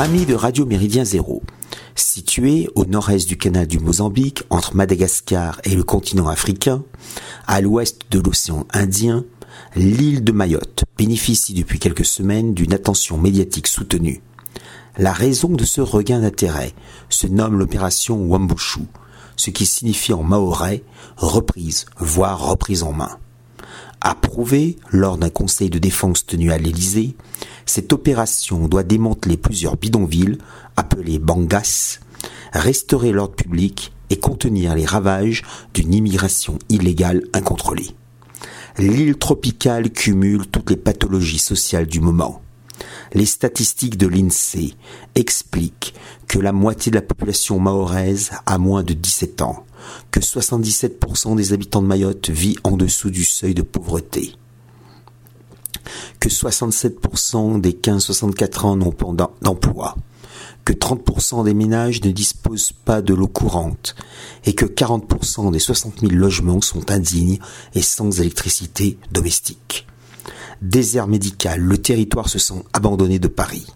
Amis de Radio Méridien Zéro, situé au nord-est du canal du Mozambique, entre Madagascar et le continent africain, à l'ouest de l'océan Indien, l'île de Mayotte bénéficie depuis quelques semaines d'une attention médiatique soutenue. La raison de ce regain d'intérêt se nomme l'opération Wambushu, ce qui signifie en maorais reprise, voire reprise en main. Approuvée lors d'un conseil de défense tenu à l'Élysée, cette opération doit démanteler plusieurs bidonvilles, appelés bangas, restaurer l'ordre public et contenir les ravages d'une immigration illégale incontrôlée. L'île tropicale cumule toutes les pathologies sociales du moment. Les statistiques de l'INSEE expliquent que la moitié de la population mahoraise a moins de 17 ans, que 77% des habitants de Mayotte vit en dessous du seuil de pauvreté, que 67% des 15-64 ans n'ont pas d'emploi, que 30% des ménages ne disposent pas de l'eau courante et que 40% des 60 000 logements sont indignes et sans électricité domestique. Désert médical, le territoire se sent abandonné de Paris.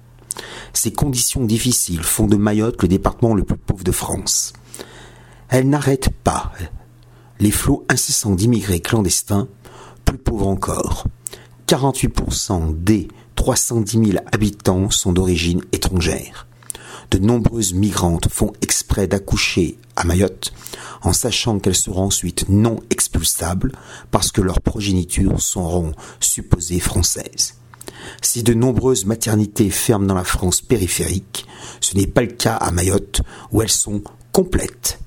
Ces conditions difficiles font de Mayotte le département le plus pauvre de France. Elle n'arrête pas les flots incessants d'immigrés clandestins, plus pauvres encore. 48% des 310 000 habitants sont d'origine étrangère. De nombreuses migrantes font exprès d'accoucher à Mayotte en sachant qu'elles seront ensuite non expulsables parce que leurs progénitures seront supposées françaises. Si de nombreuses maternités ferment dans la France périphérique, ce n'est pas le cas à Mayotte où elles sont complètes.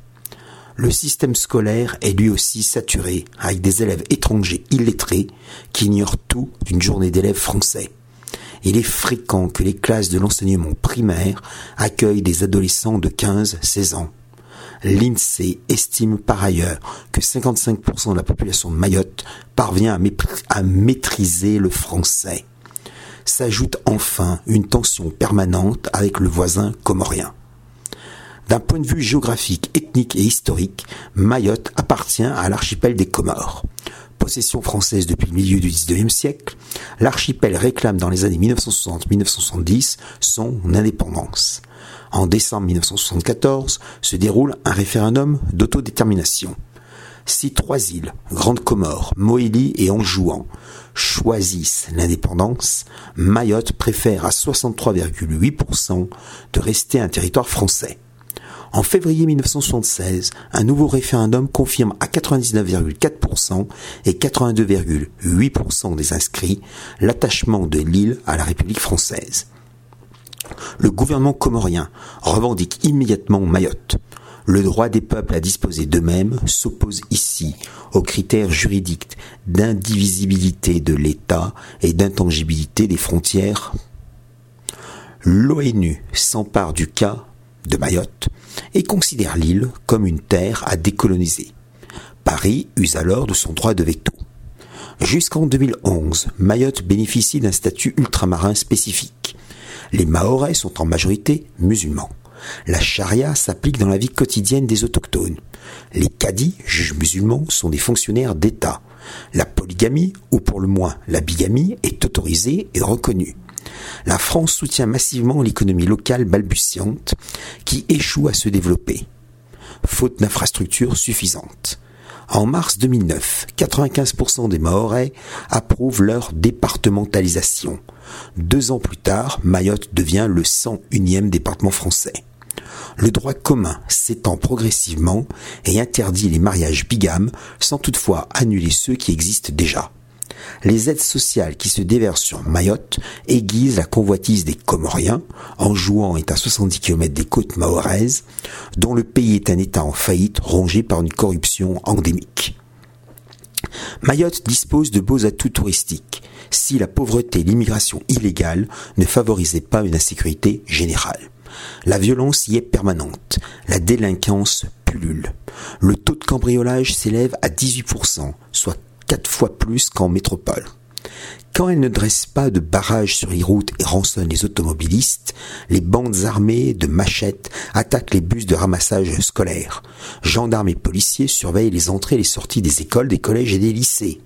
Le système scolaire est lui aussi saturé avec des élèves étrangers illettrés qui ignorent tout d'une journée d'élèves français il est fréquent que les classes de l'enseignement primaire accueillent des adolescents de 15-16 ans. L'INSEE estime par ailleurs que 55% de la population de Mayotte parvient à, maîtriser le français. S'ajoute enfin une tension permanente avec le voisin comorien. D'un point de vue géographique, ethnique et historique, Mayotte appartient à l'archipel des Comores possession française depuis le milieu du XIXe siècle, l'archipel réclame dans les années 1960-1970 son indépendance. En décembre 1974 se déroule un référendum d'autodétermination. Si trois îles, Grande Comore, Moélie et Anjouan, choisissent l'indépendance, Mayotte préfère à 63,8% de rester un territoire français. En février 1976, un nouveau référendum confirme à 99,4% et 82,8% des inscrits l'attachement de l'île à la République française. Le gouvernement comorien revendique immédiatement Mayotte. Le droit des peuples à disposer d'eux-mêmes s'oppose ici aux critères juridiques d'indivisibilité de l'État et d'intangibilité des frontières. L'ONU s'empare du cas de Mayotte et considère l'île comme une terre à décoloniser. Paris use alors de son droit de veto. Jusqu'en 2011, Mayotte bénéficie d'un statut ultramarin spécifique. Les Mahorais sont en majorité musulmans. La charia s'applique dans la vie quotidienne des autochtones. Les cadis, juges musulmans, sont des fonctionnaires d'État. La polygamie, ou pour le moins la bigamie, est autorisée et reconnue la France soutient massivement l'économie locale balbutiante qui échoue à se développer, faute d'infrastructures suffisantes. En mars 2009, 95% des Mahorais approuvent leur départementalisation. Deux ans plus tard, Mayotte devient le 101e département français. Le droit commun s'étend progressivement et interdit les mariages bigames sans toutefois annuler ceux qui existent déjà. Les aides sociales qui se déversent sur Mayotte aiguisent la convoitise des Comoriens, en jouant est à 70 km des côtes mahoraises, dont le pays est un État en faillite rongé par une corruption endémique. Mayotte dispose de beaux atouts touristiques, si la pauvreté et l'immigration illégale ne favorisaient pas une insécurité générale. La violence y est permanente, la délinquance pullule. Le taux de cambriolage s'élève à 18%, soit quatre fois plus qu'en métropole. Quand elle ne dresse pas de barrages sur les routes et rançonne les automobilistes, les bandes armées de machettes attaquent les bus de ramassage scolaire. Gendarmes et policiers surveillent les entrées et les sorties des écoles, des collèges et des lycées.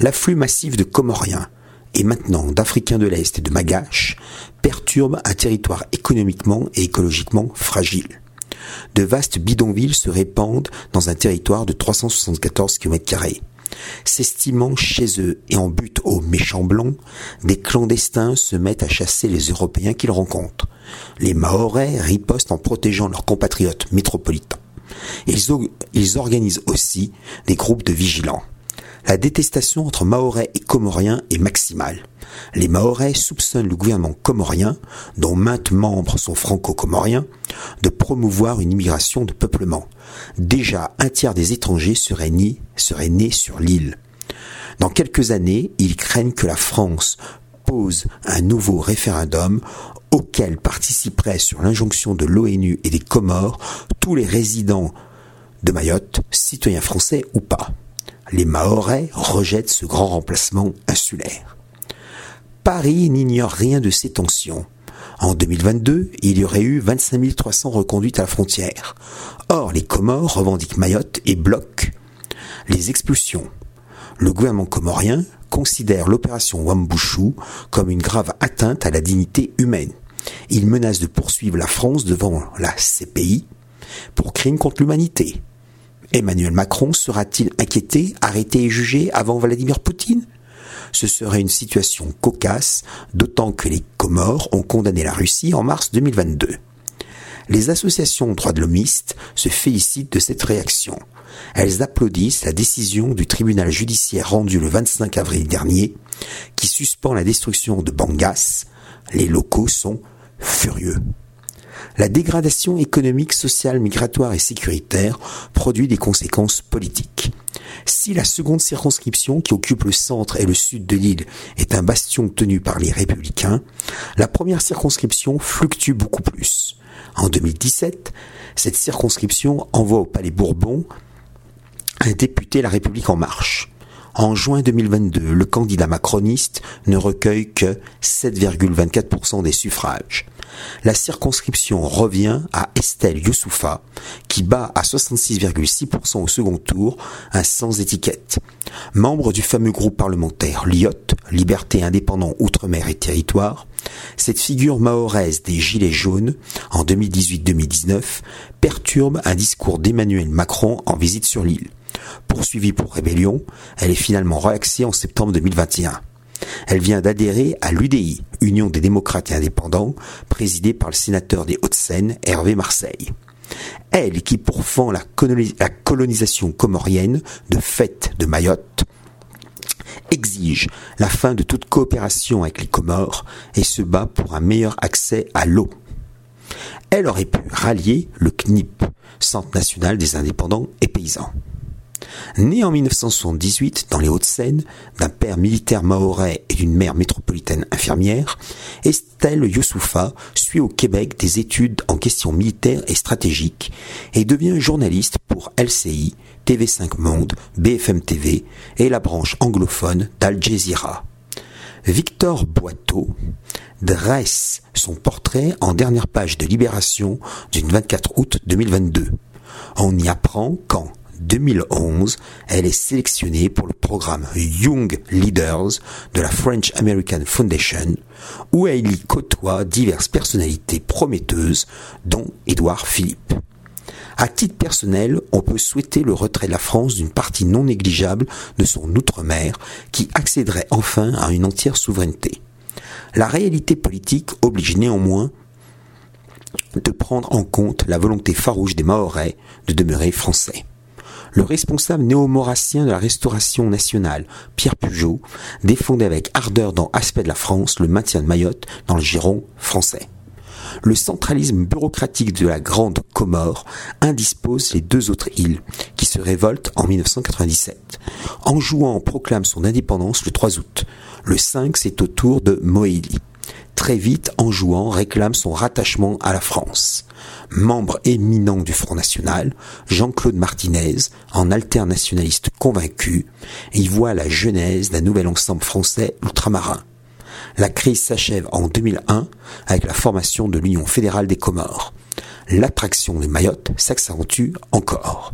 L'afflux massif de Comoriens et maintenant d'Africains de l'Est et de Magache, perturbe un territoire économiquement et écologiquement fragile. De vastes bidonvilles se répandent dans un territoire de 374 km S'estimant chez eux et en but aux méchants blancs, des clandestins se mettent à chasser les Européens qu'ils rencontrent. Les Mahorais ripostent en protégeant leurs compatriotes métropolitains. Ils, organisent aussi des groupes de vigilants. La détestation entre Mahorais et Comoriens est maximale. Les Mahorais soupçonnent le gouvernement comorien, dont maintes membres sont franco-comoriens, de promouvoir une immigration de peuplement. Déjà un tiers des étrangers seraient nés, seraient nés sur l'île. Dans quelques années, ils craignent que la France pose un nouveau référendum auquel participeraient sur l'injonction de l'ONU et des Comores tous les résidents de Mayotte, citoyens français ou pas les Mahorais rejettent ce grand remplacement insulaire. Paris n'ignore rien de ces tensions. En 2022, il y aurait eu 25 300 reconduites à la frontière. Or, les Comores revendiquent Mayotte et bloquent les expulsions. Le gouvernement comorien considère l'opération Wambushu comme une grave atteinte à la dignité humaine. Il menace de poursuivre la France devant la CPI pour crimes contre l'humanité. Emmanuel Macron sera-t-il inquiété, arrêté et jugé avant Vladimir Poutine? Ce serait une situation cocasse, d'autant que les Comores ont condamné la Russie en mars 2022. Les associations droits de l'homiste se félicitent de cette réaction. Elles applaudissent la décision du tribunal judiciaire rendue le 25 avril dernier, qui suspend la destruction de Bangas. Les locaux sont furieux. La dégradation économique, sociale, migratoire et sécuritaire produit des conséquences politiques. Si la seconde circonscription, qui occupe le centre et le sud de l'île, est un bastion tenu par les républicains, la première circonscription fluctue beaucoup plus. En 2017, cette circonscription envoie au Palais Bourbon un député La République en marche. En juin 2022, le candidat macroniste ne recueille que 7,24% des suffrages. La circonscription revient à Estelle Youssoufa, qui bat à 66,6% au second tour un sans étiquette. Membre du fameux groupe parlementaire LIOT, Liberté indépendant Outre-mer et Territoire, cette figure mahoraise des Gilets jaunes, en 2018-2019, perturbe un discours d'Emmanuel Macron en visite sur l'île. Poursuivie pour rébellion, elle est finalement relaxée en septembre 2021. Elle vient d'adhérer à l'UDI, Union des démocrates et indépendants, présidée par le sénateur des Hauts-de-Seine, Hervé Marseille. Elle qui pourfend la, colonisation comorienne de fait de Mayotte, exige la fin de toute coopération avec les Comores et se bat pour un meilleur accès à l'eau. Elle aurait pu rallier le CNIP, Centre national des indépendants et paysans. Née en 1978 dans les Hauts-de-Seine, d'un père militaire mahorais et d'une mère métropolitaine infirmière, Estelle Youssoufa suit au Québec des études en questions militaires et stratégiques et devient journaliste pour LCI, TV5 Monde, BFM TV et la branche anglophone d'Al Jazeera. Victor Boiteau dresse son portrait en dernière page de Libération du 24 août 2022. On y apprend qu'en 2011, elle est sélectionnée pour le programme Young Leaders de la French American Foundation, où elle y côtoie diverses personnalités prometteuses, dont Édouard Philippe. À titre personnel, on peut souhaiter le retrait de la France d'une partie non négligeable de son outre-mer qui accéderait enfin à une entière souveraineté. La réalité politique oblige néanmoins de prendre en compte la volonté farouche des Mahorais de demeurer français. Le responsable néo-maurassien de la restauration nationale, Pierre Pugeot, défendait avec ardeur dans Aspect de la France le maintien de Mayotte dans le giron français. Le centralisme bureaucratique de la Grande Comore indispose les deux autres îles, qui se révoltent en 1997. Anjouan proclame son indépendance le 3 août. Le 5, c'est au tour de Moélie. Très vite, Anjouan réclame son rattachement à la France. Membre éminent du Front National, Jean-Claude Martinez, en alternationaliste convaincu, y voit la genèse d'un nouvel ensemble français ultramarin. La crise s'achève en 2001 avec la formation de l'Union fédérale des Comores. L'attraction de Mayotte s'accentue encore.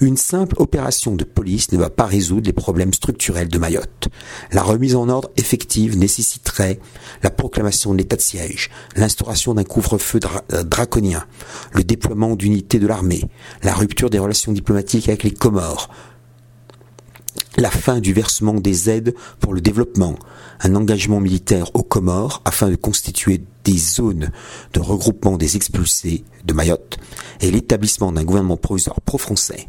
Une simple opération de police ne va pas résoudre les problèmes structurels de Mayotte. La remise en ordre effective nécessiterait la proclamation de l'état de siège, l'instauration d'un couvre-feu euh, draconien, le déploiement d'unités de l'armée, la rupture des relations diplomatiques avec les Comores, la fin du versement des aides pour le développement, un engagement militaire aux Comores afin de constituer des zones de regroupement des expulsés de Mayotte et l'établissement d'un gouvernement provisoire pro-français.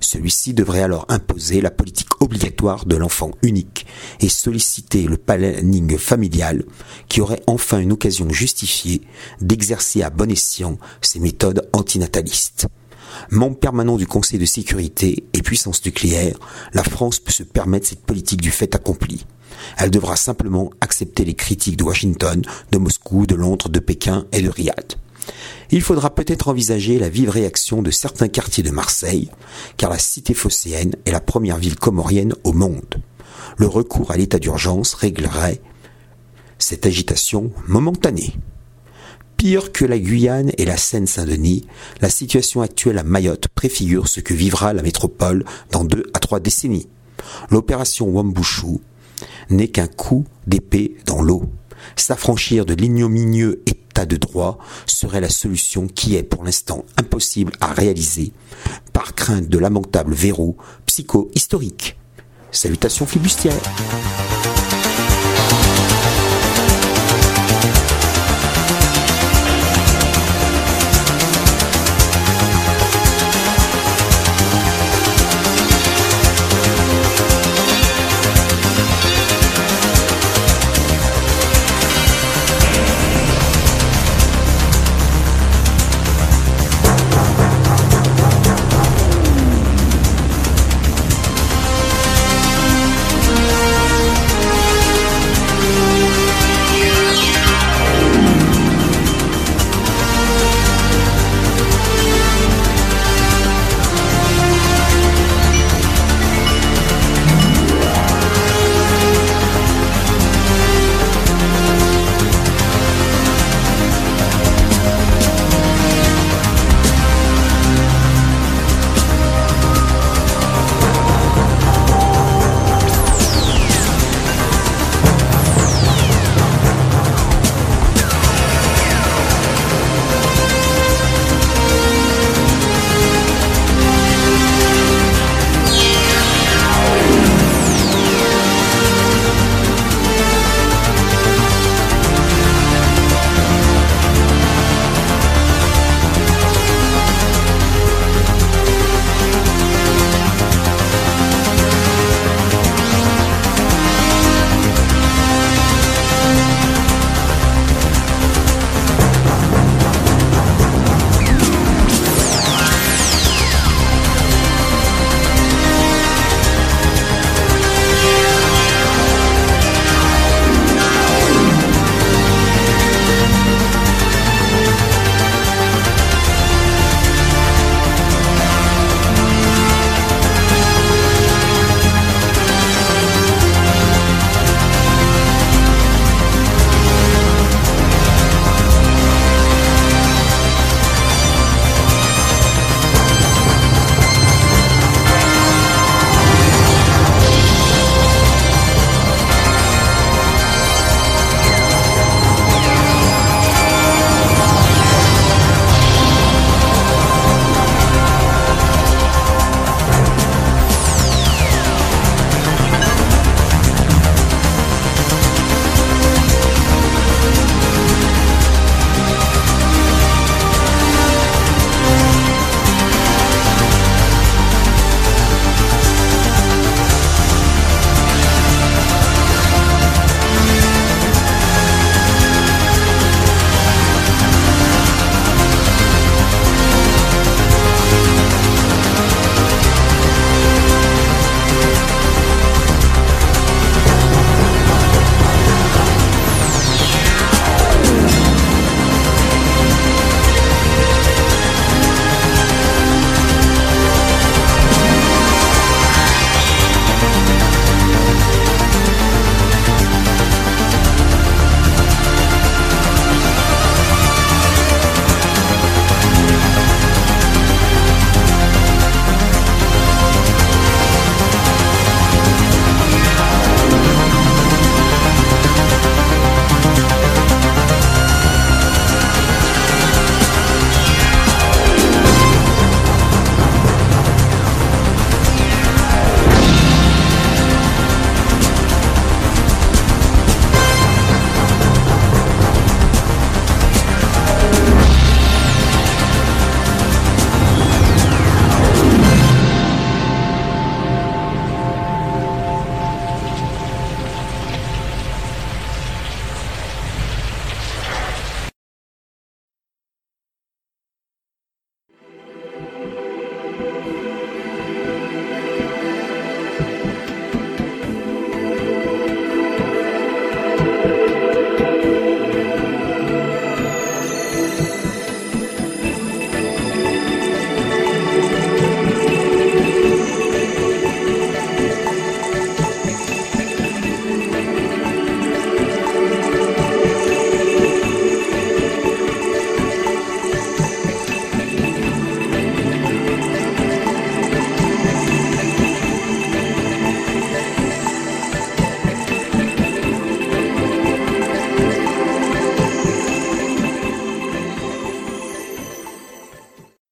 Celui-ci devrait alors imposer la politique obligatoire de l'enfant unique et solliciter le planning familial qui aurait enfin une occasion justifiée d'exercer à bon escient ses méthodes antinatalistes. Membre permanent du Conseil de sécurité et puissance nucléaire, la France peut se permettre cette politique du fait accompli. Elle devra simplement accepter les critiques de Washington, de Moscou, de Londres, de Pékin et de Riyad. Il faudra peut-être envisager la vive réaction de certains quartiers de Marseille, car la cité phocéenne est la première ville comorienne au monde. Le recours à l'état d'urgence réglerait cette agitation momentanée. Pire que la Guyane et la Seine-Saint-Denis, la situation actuelle à Mayotte préfigure ce que vivra la métropole dans deux à trois décennies. L'opération Wambushu n'est qu'un coup d'épée dans l'eau. S'affranchir de l'ignominieux état de droit serait la solution qui est pour l'instant impossible à réaliser par crainte de lamentables verrous psycho-historiques. Salutations flibustières.